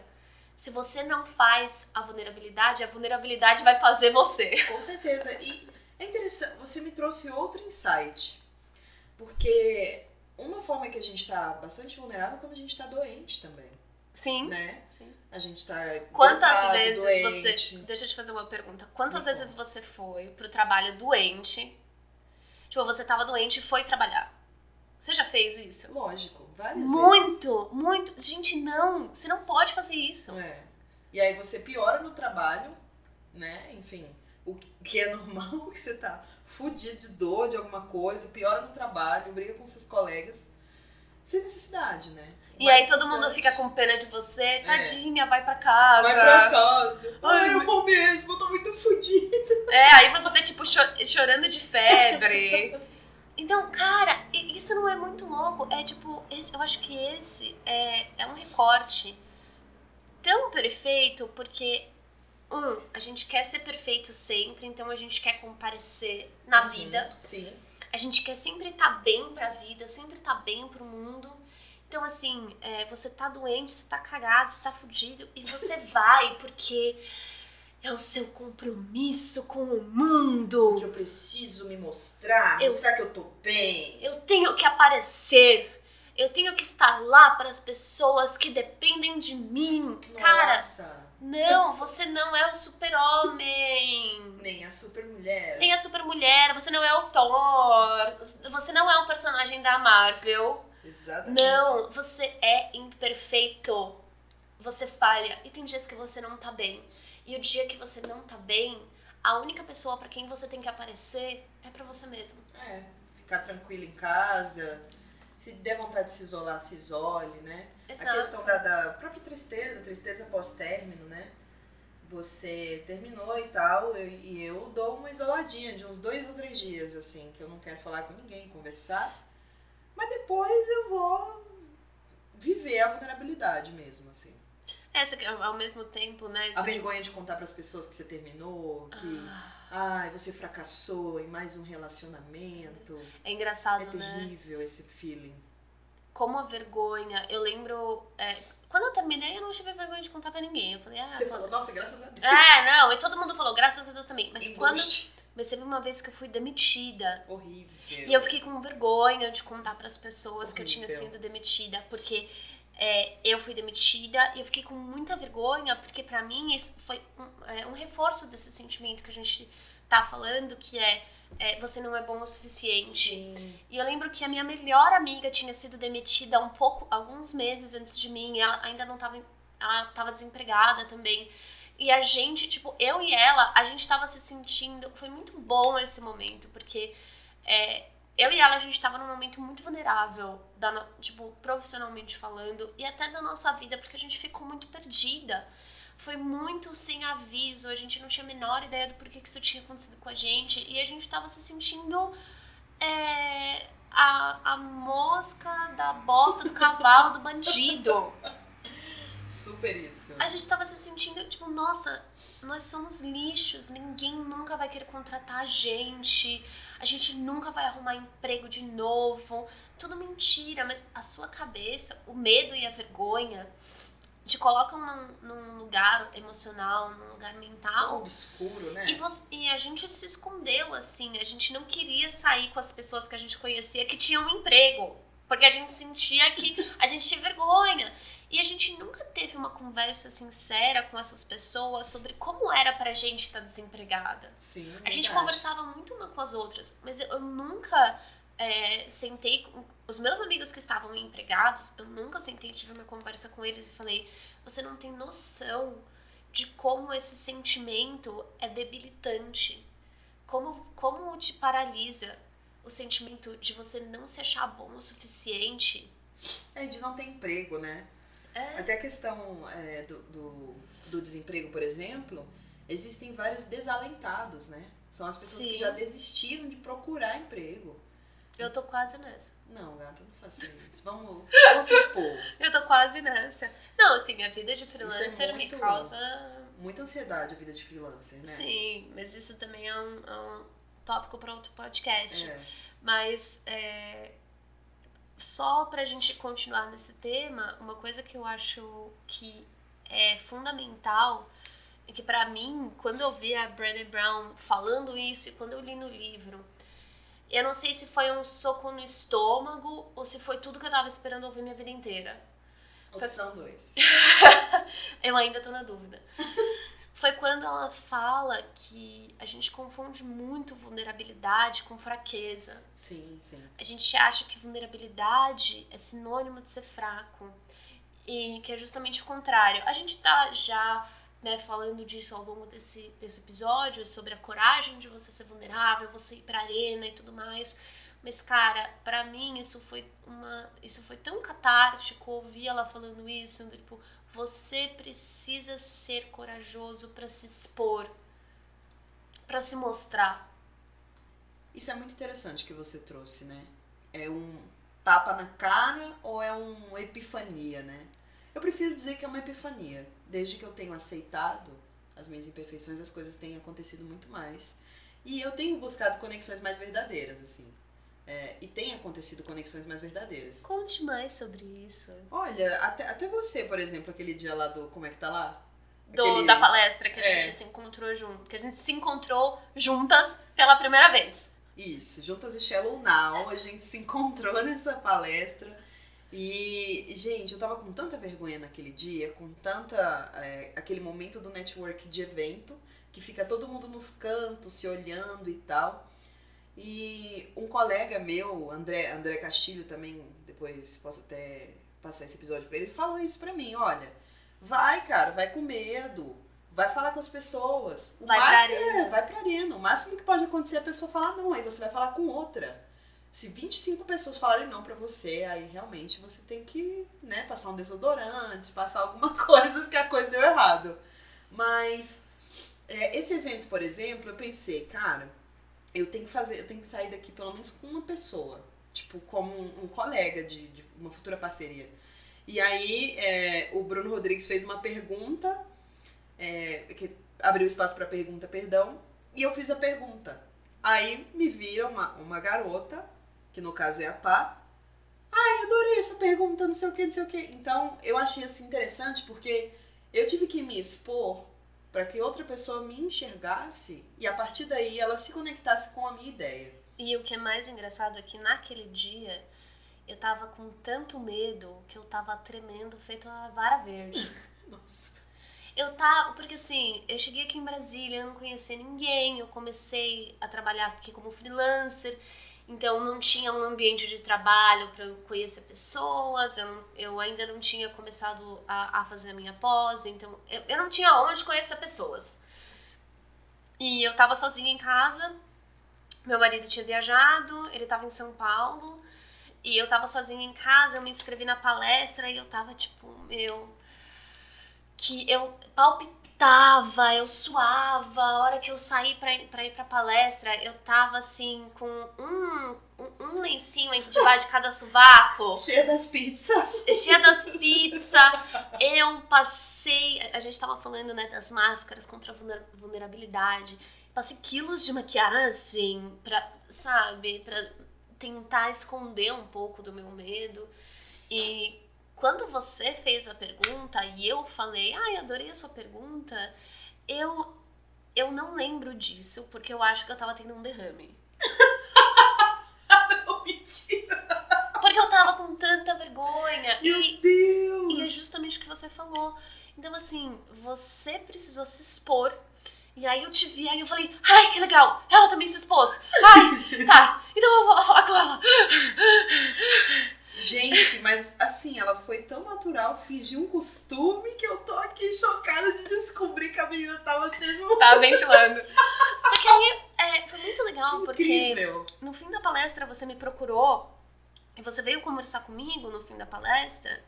[SPEAKER 2] Se você não faz a vulnerabilidade, a vulnerabilidade vai fazer você.
[SPEAKER 1] Com certeza. E é interessante, você me trouxe outro insight. Porque uma forma que a gente está bastante vulnerável é quando a gente está doente também.
[SPEAKER 2] Sim.
[SPEAKER 1] Né?
[SPEAKER 2] Sim.
[SPEAKER 1] A gente tá.
[SPEAKER 2] Quantas vezes
[SPEAKER 1] doente.
[SPEAKER 2] você. Deixa eu te fazer uma pergunta. Quantas Me vezes você foi pro trabalho doente? Tipo, você tava doente e foi trabalhar. Você já fez isso?
[SPEAKER 1] Lógico, várias
[SPEAKER 2] muito,
[SPEAKER 1] vezes.
[SPEAKER 2] Muito, muito. Gente, não. Você não pode fazer isso.
[SPEAKER 1] É. E aí você piora no trabalho, né? Enfim, o que é normal, que você tá fudido de dor de alguma coisa, piora no trabalho, briga com seus colegas. Sem necessidade, né?
[SPEAKER 2] E aí todo mundo fica com pena de você, é. tadinha, é. vai pra casa.
[SPEAKER 1] Vai pra casa. Ai, eu vou mesmo, eu tô muito fodida.
[SPEAKER 2] É, aí você tá tipo chorando de febre. Então, cara, isso não é muito louco. É tipo, esse, eu acho que esse é, é um recorte tão perfeito porque, um, a gente quer ser perfeito sempre, então a gente quer comparecer na uhum, vida.
[SPEAKER 1] Sim.
[SPEAKER 2] A gente quer sempre estar tá bem pra vida, sempre estar tá bem pro mundo. Então, assim, é, você tá doente, você tá cagado, você tá fudido, e você vai porque é o seu compromisso com o mundo.
[SPEAKER 1] Que eu preciso me mostrar, eu, mostrar que eu tô bem.
[SPEAKER 2] Eu tenho que aparecer. Eu tenho que estar lá para as pessoas que dependem de mim. Nossa. Cara, não, você não é o super-homem.
[SPEAKER 1] Nem a super-mulher.
[SPEAKER 2] Nem a super-mulher. Você não é o Thor. Você não é um personagem da Marvel.
[SPEAKER 1] Exatamente.
[SPEAKER 2] Não, você é imperfeito. Você falha. E tem dias que você não tá bem. E o dia que você não tá bem, a única pessoa para quem você tem que aparecer é para você mesmo.
[SPEAKER 1] É, ficar tranquilo em casa, se der vontade de se isolar, se isole, né?
[SPEAKER 2] Exato.
[SPEAKER 1] A questão da, da própria tristeza, tristeza pós-término, né? Você terminou e tal, eu, e eu dou uma isoladinha de uns dois ou três dias, assim, que eu não quero falar com ninguém, conversar. Mas depois eu vou viver a vulnerabilidade mesmo, assim.
[SPEAKER 2] Essa que ao mesmo tempo, né?
[SPEAKER 1] A vergonha de contar para as pessoas que você terminou, que ah. ai, você fracassou em mais um relacionamento.
[SPEAKER 2] É engraçado,
[SPEAKER 1] é
[SPEAKER 2] né?
[SPEAKER 1] É terrível esse feeling.
[SPEAKER 2] Como a vergonha, eu lembro, é, quando eu terminei, eu não tive vergonha de contar para ninguém. Eu falei, ah,
[SPEAKER 1] você falou, nossa, graças a Deus.
[SPEAKER 2] É, não, e todo mundo falou, graças a Deus também. Mas quando mas teve uma vez que eu fui demitida.
[SPEAKER 1] Horrível.
[SPEAKER 2] E eu fiquei com vergonha de contar para as pessoas Horrível. que eu tinha sido demitida, porque é, eu fui demitida e eu fiquei com muita vergonha, porque para mim isso foi um, é, um, reforço desse sentimento que a gente tá falando, que é, é você não é bom o suficiente.
[SPEAKER 1] Sim.
[SPEAKER 2] E eu lembro que a minha melhor amiga tinha sido demitida um pouco, alguns meses antes de mim, ela ainda não tava, ela tava desempregada também. E a gente, tipo, eu e ela, a gente tava se sentindo, foi muito bom esse momento, porque é, eu e ela, a gente tava num momento muito vulnerável, da, tipo, profissionalmente falando, e até da nossa vida, porque a gente ficou muito perdida. Foi muito sem aviso, a gente não tinha a menor ideia do porquê que isso tinha acontecido com a gente, e a gente tava se sentindo é, a, a mosca da bosta do cavalo do bandido.
[SPEAKER 1] Super isso.
[SPEAKER 2] A gente tava se sentindo, tipo, nossa, nós somos lixos, ninguém nunca vai querer contratar a gente, a gente nunca vai arrumar emprego de novo. Tudo mentira, mas a sua cabeça, o medo e a vergonha te colocam num, num lugar emocional, num lugar mental.
[SPEAKER 1] Tão obscuro, né?
[SPEAKER 2] E, você, e a gente se escondeu, assim, a gente não queria sair com as pessoas que a gente conhecia que tinham um emprego. Porque a gente sentia que a gente tinha vergonha. E a gente nunca teve uma conversa sincera com essas pessoas sobre como era pra gente estar tá desempregada.
[SPEAKER 1] Sim,
[SPEAKER 2] a
[SPEAKER 1] verdade.
[SPEAKER 2] gente conversava muito uma com as outras, mas eu, nunca é, sentei com os meus amigos que estavam empregados, eu nunca sentei, tive uma conversa com eles e falei: você não tem noção de como esse sentimento é debilitante, como, como te paralisa o sentimento de você não se achar bom o suficiente.
[SPEAKER 1] É, de não ter emprego, né?
[SPEAKER 2] É.
[SPEAKER 1] Até a questão é, do, do, do desemprego, por exemplo, existem vários desalentados, né? São as pessoas
[SPEAKER 2] Sim.
[SPEAKER 1] que já desistiram de procurar emprego.
[SPEAKER 2] Eu tô quase nessa.
[SPEAKER 1] Não, gata, não faça isso. Vamos, vamos se expor.
[SPEAKER 2] Eu tô quase nessa. Não, assim, a vida de freelancer me
[SPEAKER 1] muito-
[SPEAKER 2] causa.
[SPEAKER 1] Muita ansiedade a vida de freelancer, né?
[SPEAKER 2] Sim, mas isso também é um, é um tópico para outro podcast.
[SPEAKER 1] É.
[SPEAKER 2] Mas é, só pra gente continuar nesse tema, uma coisa que eu acho que é fundamental é que pra mim, quando eu vi a Brené Brown falando isso e quando eu li no livro, eu não sei se foi um soco no estômago ou se foi tudo que eu tava esperando ouvir minha vida inteira.
[SPEAKER 1] Opção 2.
[SPEAKER 2] Eu ainda tô na dúvida. Foi quando ela fala que a gente confunde muito vulnerabilidade com fraqueza.
[SPEAKER 1] Sim, sim.
[SPEAKER 2] A gente acha que vulnerabilidade é sinônimo de ser fraco. E que é justamente o contrário. A gente tá já né, falando disso ao longo desse, desse episódio, sobre a coragem de você ser vulnerável, você ir pra arena e tudo mais. Mas, cara, pra mim isso foi uma. Isso foi tão catártico ouvir ela falando isso, tipo, você precisa ser corajoso pra se expor, pra se mostrar.
[SPEAKER 1] Isso é muito interessante que você trouxe, né? É um tapa na cara ou é uma epifania, né? Eu prefiro dizer que é uma epifania. Desde que eu tenho aceitado as minhas imperfeições, as coisas têm acontecido muito mais. E eu tenho buscado conexões mais verdadeiras, assim. É, e tem acontecido conexões mais verdadeiras.
[SPEAKER 2] Conte mais sobre isso.
[SPEAKER 1] Olha, até, até você, por exemplo, aquele dia lá do. Como é que tá lá?
[SPEAKER 2] Do,
[SPEAKER 1] Aquele-
[SPEAKER 2] Da palestra que a
[SPEAKER 1] É.
[SPEAKER 2] gente se encontrou junto. Que a gente se encontrou juntas pela primeira vez.
[SPEAKER 1] Isso, Juntas e Shallow Now, a gente se encontrou nessa palestra. E, gente, eu tava com tanta vergonha naquele dia, com tanta. é, aquele momento do network de evento, que fica todo mundo nos cantos, se olhando e tal. E um colega meu, André, André Castilho, também, depois posso até passar esse episódio pra ele, falou isso pra mim: olha, vai, cara, vai com medo. Vai falar com as pessoas. O
[SPEAKER 2] Vai pra
[SPEAKER 1] máximo-
[SPEAKER 2] arena.
[SPEAKER 1] É, vai pra arena. O máximo que pode acontecer é a pessoa falar não, aí você vai falar com outra. Se 25 pessoas falarem não pra você, aí realmente você tem que, né, passar um desodorante, passar alguma coisa, porque a coisa deu errado. Mas é, esse evento, por exemplo, eu pensei, cara, eu tenho que fazer, eu tenho que sair daqui pelo menos com uma pessoa, tipo, como um, um colega de, de uma futura parceria. E aí é, o Bruno Rodrigues fez uma pergunta, é, que abriu espaço pra pergunta, perdão, e eu fiz a pergunta. Aí me vira uma, uma garota, que no caso é a Pá. Ai, adorei essa pergunta, não sei o que, não sei o que. Então, eu achei assim interessante porque eu tive que me expor para que outra pessoa me enxergasse e a partir daí ela se conectasse com a minha ideia.
[SPEAKER 2] E o que é mais engraçado é que naquele dia eu tava com tanto medo que eu tava tremendo feito uma vara verde.
[SPEAKER 1] Nossa.
[SPEAKER 2] Eu tava, porque assim, eu cheguei aqui em Brasília, eu não conhecia ninguém, eu comecei a trabalhar aqui como freelancer, então não tinha um ambiente de trabalho para eu conhecer pessoas, eu, não- eu ainda não tinha começado a, a fazer a minha pós, então eu, eu não tinha onde conhecer pessoas. E eu tava sozinha em casa, meu marido tinha viajado, ele tava em São Paulo, e eu tava sozinha em casa, eu me inscrevi na palestra e eu tava tipo, meu, que eu palpitava, eu suava. A hora que eu saí pra, ir- pra ir pra palestra, eu tava assim, com um, um, lencinho debaixo de cada sovaco,
[SPEAKER 1] Cheia das pizzas.
[SPEAKER 2] cheia das pizzas. Eu passei. A gente tava falando, né, das máscaras contra a vulner- vulnerabilidade. Passei quilos de maquiagem pra, sabe, pra tentar esconder um pouco do meu medo. E quando você fez a pergunta e eu falei, ai, adorei a sua pergunta, eu, eu não lembro disso, porque eu acho que eu tava tendo um derrame.
[SPEAKER 1] Não, mentira.
[SPEAKER 2] Porque eu tava com tanta vergonha.
[SPEAKER 1] Meu
[SPEAKER 2] E,
[SPEAKER 1] Deus.
[SPEAKER 2] e é justamente o que você falou. Então, assim, você precisou se expor. E aí eu te vi, aí eu falei, ai, que legal, ela também se expôs. Ai, tá, então eu vou falar com ela.
[SPEAKER 1] Gente, mas assim, ela foi tão natural, fingiu um costume que eu tô aqui chocada de descobrir que a menina tava tendo um
[SPEAKER 2] Tava ventilando. Só que aí é, foi muito legal, porque no fim da palestra você me procurou e você veio conversar comigo no fim da palestra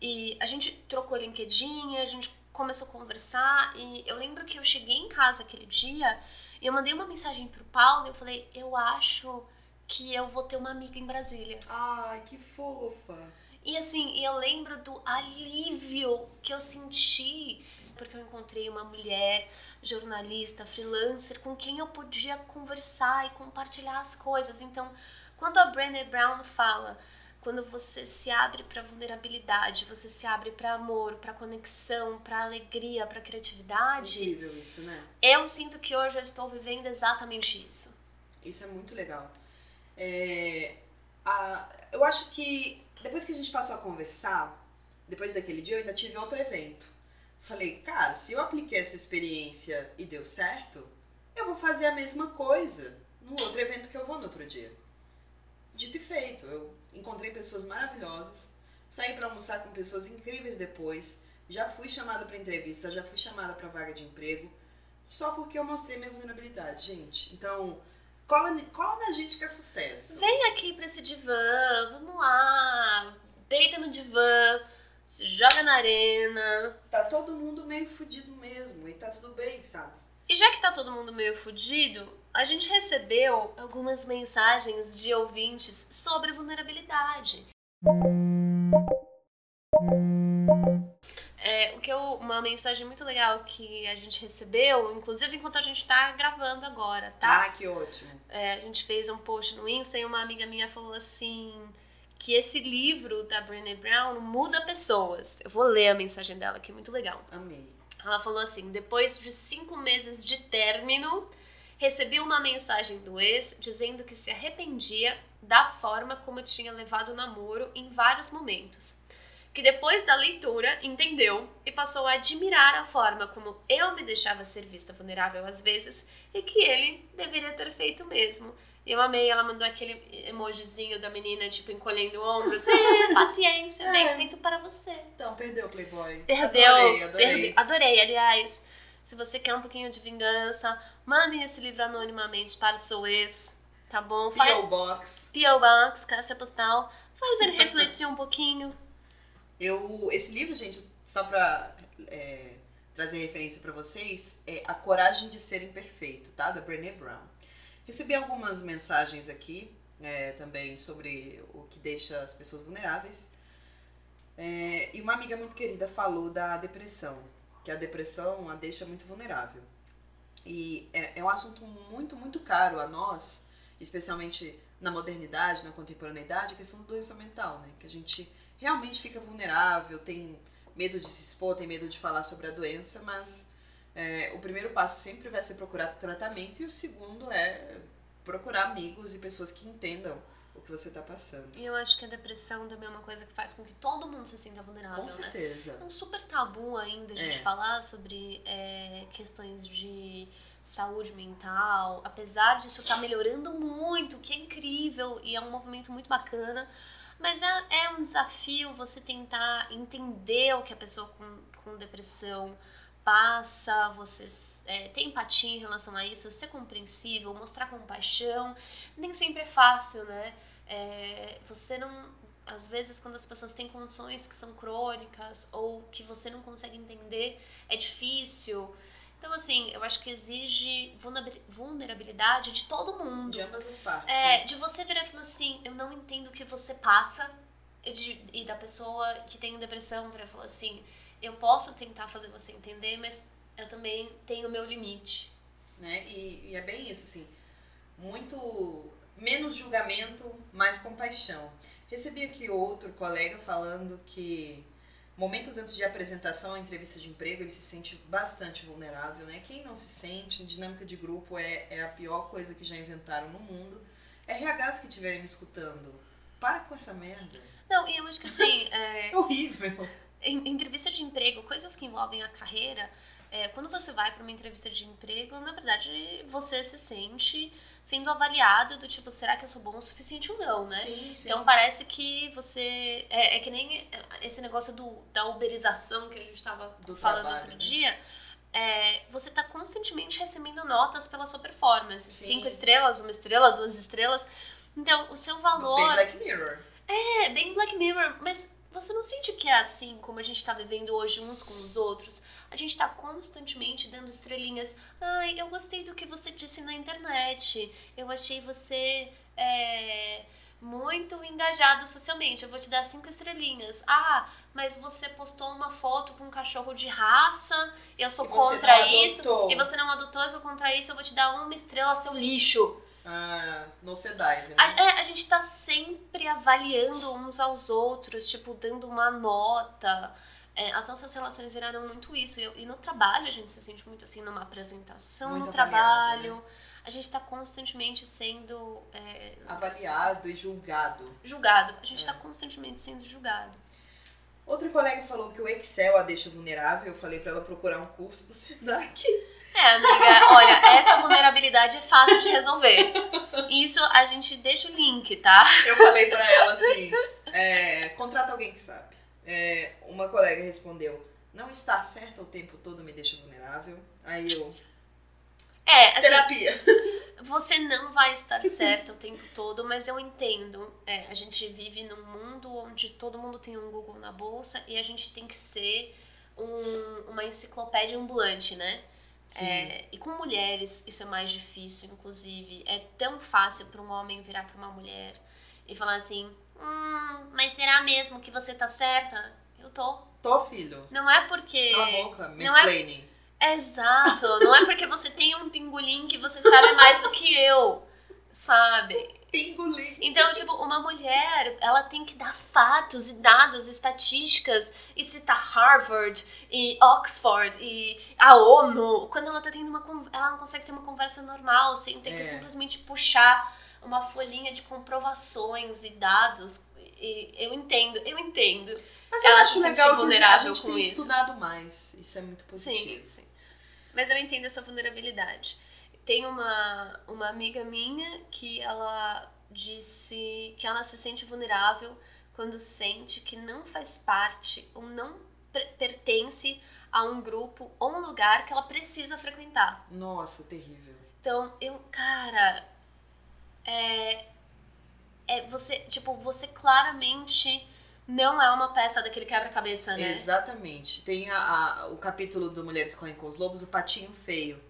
[SPEAKER 2] E a gente trocou LinkedIn, a gente começou a conversar e eu lembro que eu cheguei em casa aquele dia e eu mandei uma mensagem pro Paulo e eu falei, eu acho que eu vou ter uma amiga em Brasília.
[SPEAKER 1] Ai, que fofa.
[SPEAKER 2] E assim, eu lembro do alívio que eu senti porque eu encontrei uma mulher jornalista, freelancer, com quem eu podia conversar e compartilhar as coisas. Então, quando a Brené Brown fala, quando você se abre para vulnerabilidade, você se abre para amor, para conexão, para alegria, para criatividade.
[SPEAKER 1] Incrível isso, né?
[SPEAKER 2] Eu sinto que hoje eu estou vivendo exatamente isso.
[SPEAKER 1] Isso é muito legal. É, a, eu acho que depois que a gente passou a conversar, depois daquele dia, eu ainda tive outro evento. Falei, cara, se eu apliquei essa experiência e deu certo, eu vou fazer a mesma coisa no outro evento que eu vou no outro dia. Dito e feito, eu encontrei pessoas maravilhosas, saí para almoçar com pessoas incríveis depois, já fui chamada para entrevista, já fui chamada para vaga de emprego, só porque eu mostrei minha vulnerabilidade, gente. Então, cola, cola na gente que é sucesso.
[SPEAKER 2] Vem aqui para esse divã, vamos lá, deita no divã se joga na arena.
[SPEAKER 1] Tá todo mundo meio fudido mesmo e tá tudo bem, sabe?
[SPEAKER 2] E já que tá todo mundo meio fudido, a gente recebeu algumas mensagens de ouvintes sobre vulnerabilidade. É, o que eu, uma mensagem muito legal que a gente recebeu, inclusive enquanto a gente tá gravando agora, tá?
[SPEAKER 1] Ah, que ótimo.
[SPEAKER 2] É, a gente fez um post no Insta e uma amiga minha falou assim: que esse livro da Brené Brown muda pessoas. Eu vou ler a mensagem dela, que é muito legal.
[SPEAKER 1] Amei.
[SPEAKER 2] Ela falou assim: depois de cinco meses de término, recebi uma mensagem do ex dizendo que se arrependia da forma como tinha levado o namoro em vários momentos. Que depois da leitura entendeu e passou a admirar a forma como eu me deixava ser vista vulnerável às vezes e que ele deveria ter feito mesmo e eu amei, ela mandou aquele emojizinho da menina, tipo, encolhendo o ombro. É, paciência, é. bem feito para você.
[SPEAKER 1] Então, perdeu o Playboy.
[SPEAKER 2] Perdeu.
[SPEAKER 1] Adorei, adorei.
[SPEAKER 2] adorei, aliás. Se você quer um pouquinho de vingança, mandem esse livro anonimamente para o seu ex, tá bom?
[SPEAKER 1] Faz... P.O. Box.
[SPEAKER 2] P.O. Box, caixa postal. Faz ele refletir um pouquinho.
[SPEAKER 1] Eu, esse livro, gente, só pra é, trazer referência para vocês, é A Coragem de Ser Imperfeito, tá? Da Brené Brown. Recebi algumas mensagens aqui é, também sobre o que deixa as pessoas vulneráveis. É, e uma amiga muito querida falou da depressão, que a depressão a deixa muito vulnerável. E é, é um assunto muito, muito caro a nós, especialmente na modernidade, na contemporaneidade, a questão da doença mental, né? Que a gente realmente fica vulnerável, tem medo de se expor, tem medo de falar sobre a doença, mas é, o primeiro passo sempre vai ser procurar tratamento e o segundo é procurar amigos e pessoas que entendam o que você está passando.
[SPEAKER 2] E eu acho que a depressão também é uma coisa que faz com que todo mundo se sinta vulnerável,
[SPEAKER 1] Com né? certeza.
[SPEAKER 2] Né? É um super tabu ainda a gente é. falar sobre é, questões de saúde mental, apesar disso estar tá melhorando muito, que é incrível e é um movimento muito bacana, mas é, é um desafio você tentar entender o que a pessoa com, com depressão passa, você é, ter empatia em relação a isso, ser compreensível, mostrar compaixão, nem sempre é fácil, né? É, você não. Às vezes, quando as pessoas têm condições que são crônicas ou que você não consegue entender, é difícil. Então, assim, eu acho que exige vulnerabilidade de todo mundo.
[SPEAKER 1] De ambas as partes.
[SPEAKER 2] É,
[SPEAKER 1] né?
[SPEAKER 2] de você virar e falar assim: eu não entendo o que você passa. E, de, e da pessoa que tem depressão virar e falar assim: eu posso tentar fazer você entender, mas eu também tenho o meu limite.
[SPEAKER 1] Né? E, e é bem isso, assim, muito menos julgamento, mais compaixão. Recebi aqui outro colega falando que momentos antes de apresentação, entrevista de emprego, ele se sente bastante vulnerável, né? Quem não se sente, dinâmica de grupo é, é a pior coisa que já inventaram no mundo. RHs que estiverem me escutando, para com essa merda.
[SPEAKER 2] Não, e eu acho que assim. É...
[SPEAKER 1] é horrível
[SPEAKER 2] em, entrevista de emprego, coisas que envolvem a carreira, é, quando você vai para uma entrevista de emprego, na verdade você se sente sendo avaliado do tipo, será que eu sou bom o suficiente ou não, né?
[SPEAKER 1] Sim, sim.
[SPEAKER 2] Então parece que você. É, é, que nem esse negócio do, da uberização que a gente estava falando trabalho, outro né? dia. É, você está constantemente recebendo notas pela sua performance. Sim. Cinco estrelas, uma estrela, duas estrelas. Então, o seu valor.
[SPEAKER 1] Bem Black Mirror.
[SPEAKER 2] É, bem Black Mirror, mas você não sente que é assim como a gente tá vivendo hoje uns com os outros? A gente tá constantemente dando estrelinhas. Ai, eu gostei do que você disse na internet. Eu achei você. É muito engajado socialmente. Eu vou te dar cinco estrelinhas. Ah, mas você postou uma foto com um cachorro de raça, eu sou contra isso. E você não adotou, eu sou contra isso, eu vou te dar uma estrela, seu lixo.
[SPEAKER 1] Ah, no Sedive, né?
[SPEAKER 2] A, é, a gente tá sempre avaliando uns aos outros, tipo, dando uma nota. É, as nossas relações viraram muito isso. E, e, no trabalho a gente se sente muito assim, numa apresentação muito no trabalho. Né? a gente está constantemente sendo é,
[SPEAKER 1] avaliado e julgado.
[SPEAKER 2] Julgado. A gente está é. constantemente sendo julgado.
[SPEAKER 1] Outra colega falou que o Excel a deixa vulnerável. Eu falei para ela procurar um curso do Senac.
[SPEAKER 2] É, amiga, olha, essa vulnerabilidade é fácil de resolver. Isso a gente deixa o link, tá?
[SPEAKER 1] Eu falei para ela assim: é, contrata alguém que sabe. É, uma colega respondeu: não estar certa o tempo todo me deixa vulnerável. Aí eu.
[SPEAKER 2] É, assim,
[SPEAKER 1] Terapia.
[SPEAKER 2] Você não vai estar certa o tempo todo, mas eu entendo. É, a gente vive num mundo onde todo mundo tem um Google na bolsa e a gente tem que ser um, uma enciclopédia ambulante, né? É, e com mulheres isso é mais difícil, inclusive. É tão fácil para um homem virar para uma mulher e falar assim: hum, mas será mesmo que você tá certa? Eu tô.
[SPEAKER 1] Tô, filho.
[SPEAKER 2] Não é porque.
[SPEAKER 1] Cala a boca, mansplaining.
[SPEAKER 2] Exato. Não é porque você tem um pingolim que você sabe mais do que eu, sabe?
[SPEAKER 1] Pingolim.
[SPEAKER 2] Então, tipo, uma mulher, ela tem que dar fatos e dados, estatísticas, e citar Harvard, e Oxford, e a ONU. Quando ela tá tendo uma ela não consegue ter uma conversa normal, sem ter é. que simplesmente puxar uma folhinha de comprovações e dados. E eu entendo, eu entendo.
[SPEAKER 1] Mas eu ela acho se legal vulnerável a gente com tem isso. estudado mais. Isso é muito positivo.
[SPEAKER 2] Sim, sim. Mas eu entendo essa vulnerabilidade. Tem uma, uma amiga minha que ela disse que ela se sente vulnerável quando sente que não faz parte ou não pertence a um grupo ou um lugar que ela precisa frequentar.
[SPEAKER 1] Nossa, terrível.
[SPEAKER 2] Então, eu, cara, é, é você, tipo, você claramente não é uma peça daquele quebra-cabeça, né?
[SPEAKER 1] Exatamente. Tem a, a, o capítulo do Mulheres Correm com os Lobos, o patinho feio.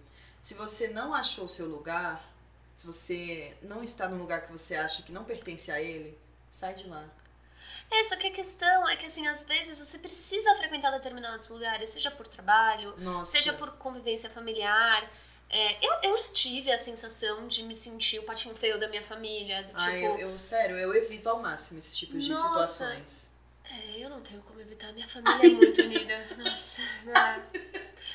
[SPEAKER 1] Se você não achou o seu lugar, se você não está no lugar que você acha que não pertence a ele, sai de lá.
[SPEAKER 2] É, só que a questão é que, assim, às vezes você precisa frequentar determinados lugares, seja por trabalho, Nossa. seja por convivência familiar. É, eu, eu já tive a sensação de me sentir o patinho feio da minha família. Do, tipo,
[SPEAKER 1] ah, eu, eu, sério, eu evito ao máximo esses tipos de Nossa, situações.
[SPEAKER 2] É, eu não tenho como evitar. Minha família é muito unida. Nossa, não é.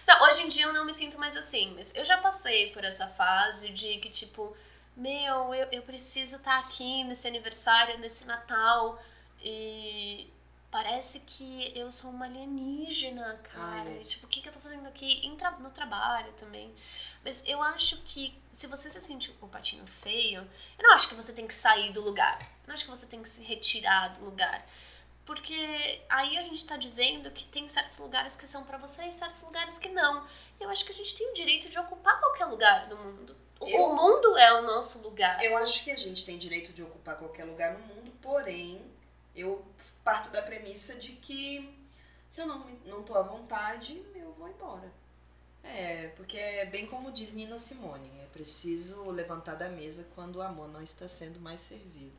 [SPEAKER 2] Não, hoje em dia eu não me sinto mais assim, mas eu já passei por essa fase de que, tipo, meu, eu, eu preciso estar tá aqui nesse aniversário, nesse Natal, e parece que eu sou uma alienígena, cara. Ai. Tipo, o que, que eu tô fazendo aqui tra no trabalho também? Mas eu acho que se você se sente um patinho feio, eu não acho que você tem que sair do lugar. Eu não acho que você tem que se retirar do lugar. Porque aí a gente está dizendo que tem certos lugares que são para você e certos lugares que não. E eu acho que a gente tem o direito de ocupar qualquer lugar do mundo. Eu, o mundo é o nosso lugar.
[SPEAKER 1] Eu acho que a gente tem direito de ocupar qualquer lugar no mundo, porém, eu parto da premissa de que se eu não, não tô à vontade, eu vou embora. É, porque é bem como diz Nina Simone, é preciso levantar da mesa quando o amor não está sendo mais servido.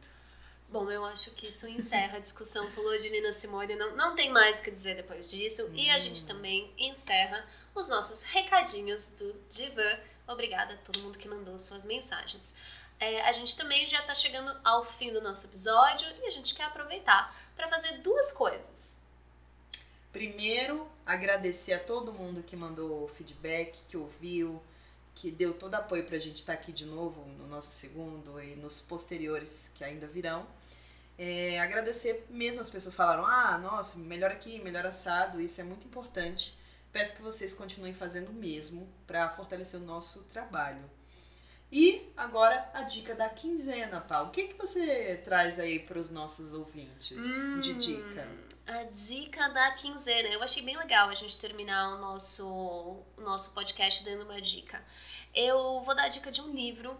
[SPEAKER 2] Bom, eu acho que isso encerra a discussão. Falou de Nina Simone, não, não tem mais o que dizer depois disso. Hum. E a gente hum. também encerra os nossos recadinhos do Divan. Obrigada a todo mundo que mandou suas mensagens. É, a gente também já está chegando ao fim do nosso episódio e a gente quer aproveitar para fazer duas coisas.
[SPEAKER 1] Primeiro, agradecer a todo mundo que mandou feedback, que ouviu, que deu todo apoio para a gente estar tá aqui de novo no nosso segundo e nos posteriores que ainda virão. É, agradecer mesmo as pessoas falaram, ah, nossa, melhor aqui, melhor assado, isso é muito importante. Peço que vocês continuem fazendo o mesmo para fortalecer o nosso trabalho. E agora a dica da quinzena, Paulo. O que, que você traz aí para os nossos ouvintes hum, de dica?
[SPEAKER 2] A dica da quinzena. Eu achei bem legal a gente terminar o nosso, o nosso podcast dando uma dica. Eu vou dar a dica de um livro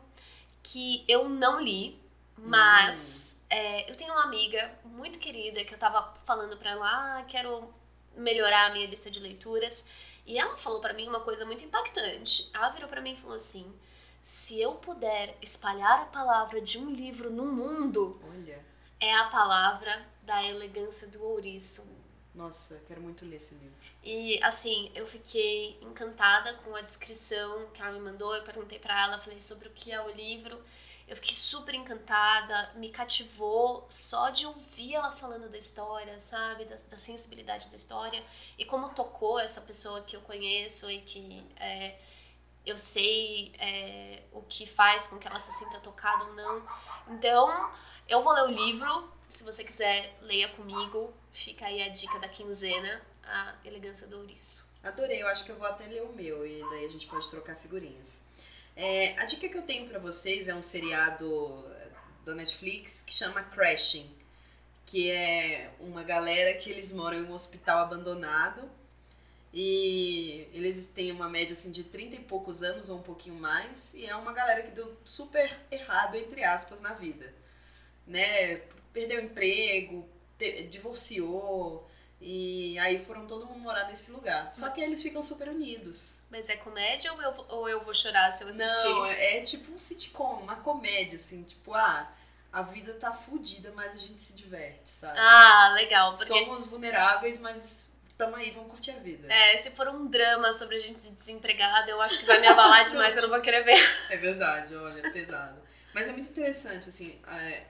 [SPEAKER 2] que eu não li, mas é, eu tenho uma amiga muito querida que eu tava falando pra ela, ah, quero melhorar a minha lista de leituras. E ela falou para mim uma coisa muito impactante. Ela virou para mim e falou assim: se eu puder espalhar a palavra de um livro no mundo,
[SPEAKER 1] Olha,
[SPEAKER 2] é a palavra da elegância do ouriço.
[SPEAKER 1] nossa, quero muito ler esse livro.
[SPEAKER 2] E assim, eu fiquei encantada com a descrição que ela me mandou. Eu perguntei pra ela, falei sobre o que é o livro. Eu fiquei super encantada, me cativou só de ouvir ela falando da história, sabe? Da, da sensibilidade da história e como tocou essa pessoa que eu conheço e que é, eu sei é, o que faz com que ela se sinta tocada ou não. Então, eu vou ler o livro. Se você quiser, leia comigo. Fica aí a dica da quinzena, A Elegância do Ouriço.
[SPEAKER 1] Adorei, eu acho que eu vou até ler o meu e daí a gente pode trocar figurinhas. É, a dica que eu tenho pra vocês é um seriado da Netflix que chama Crashing, que é uma galera que eles moram em um hospital abandonado e eles têm uma média assim de 30 e poucos anos ou um pouquinho mais e é uma galera que deu super errado entre aspas na vida, né? Perdeu emprego, te- divorciou e aí foram todo mundo morar nesse lugar. Só que eles ficam super unidos.
[SPEAKER 2] Mas é comédia ou eu, ou eu vou chorar se eu assistir?
[SPEAKER 1] Não, é tipo um sitcom, uma comédia, assim, tipo, ah, a vida tá fudida, mas a gente se diverte, sabe?
[SPEAKER 2] Ah, legal. Porque
[SPEAKER 1] Somos vulneráveis, mas tamo aí, vamos curtir a vida.
[SPEAKER 2] é, se for um drama sobre a gente desempregada, eu acho que vai me abalar demais, eu não vou querer ver.
[SPEAKER 1] É verdade, olha, é pesado. Mas é muito interessante, assim, é,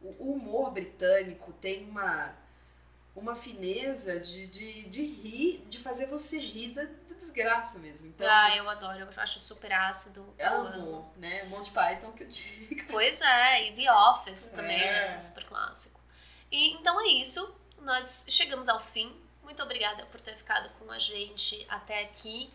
[SPEAKER 1] o humor britânico tem uma, uma fineza de, de, de rir, de fazer você rir da, da desgraça mesmo. Então,
[SPEAKER 2] Ah, eu adoro, eu acho super ácido. Eu amo.
[SPEAKER 1] amo, né? Monty Python que eu digo.
[SPEAKER 2] Pois é, e The Office também,
[SPEAKER 1] É.
[SPEAKER 2] né? Super clássico. E então é isso, nós chegamos ao fim. Muito obrigada por ter ficado com a gente até aqui.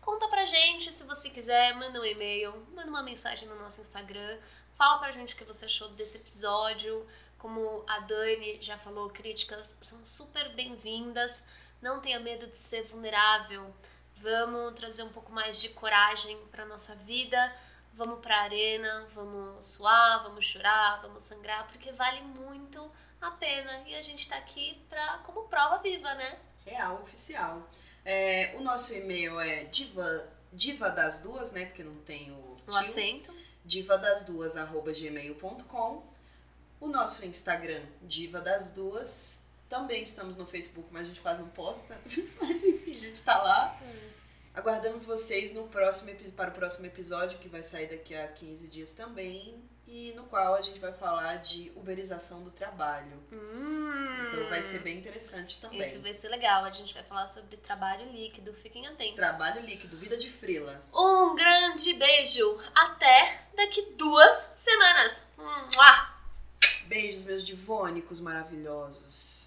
[SPEAKER 2] Conta pra gente se você quiser, manda um e-mail, manda uma mensagem no nosso Instagram. Fala pra gente o que você achou desse episódio. Como a Dani já falou, críticas são super bem-vindas. Não tenha medo de ser vulnerável. Vamos trazer um pouco mais de coragem pra nossa vida. Vamos pra arena, vamos suar, vamos chorar, vamos sangrar, porque vale muito a pena. E a gente tá aqui pra, como prova viva, né?
[SPEAKER 1] Real, oficial. É, o nosso e-mail é diva, diva das duas, né? Porque não tem o
[SPEAKER 2] Um
[SPEAKER 1] tio.
[SPEAKER 2] acento.
[SPEAKER 1] diva das duas arroba gmail.com. O nosso Instagram, Diva das Duas. Também estamos no Facebook, mas a gente quase não posta. Mas enfim, a gente tá lá. Aguardamos vocês no próximo, para o próximo episódio, que vai sair daqui a 15 dias também. E no qual a gente vai falar de uberização do trabalho.
[SPEAKER 2] Hum.
[SPEAKER 1] Então vai ser bem interessante também.
[SPEAKER 2] Esse vai ser legal. A gente vai falar sobre trabalho líquido. Fiquem atentos.
[SPEAKER 1] Trabalho líquido, vida de frila.
[SPEAKER 2] Um grande beijo. Até daqui duas semanas. Mua!
[SPEAKER 1] Beijos, meus divônicos maravilhosos.